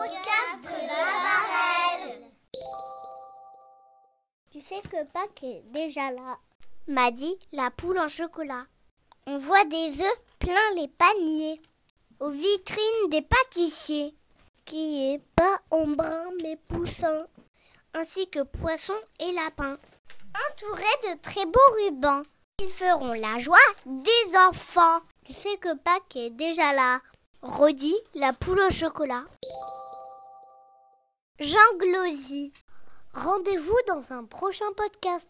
de la Tu sais que Pâques est déjà là, m'a dit la poule en chocolat. On voit des œufs plein les paniers, aux vitrines des pâtissiers, qui est pas en brun mais poussin, ainsi que poissons et lapins, entourés de très beaux rubans. Ils feront la joie des enfants. Tu sais que Pâques est déjà là, redit la poule au chocolat. Jean Glosy. Rendez-vous dans un prochain podcast.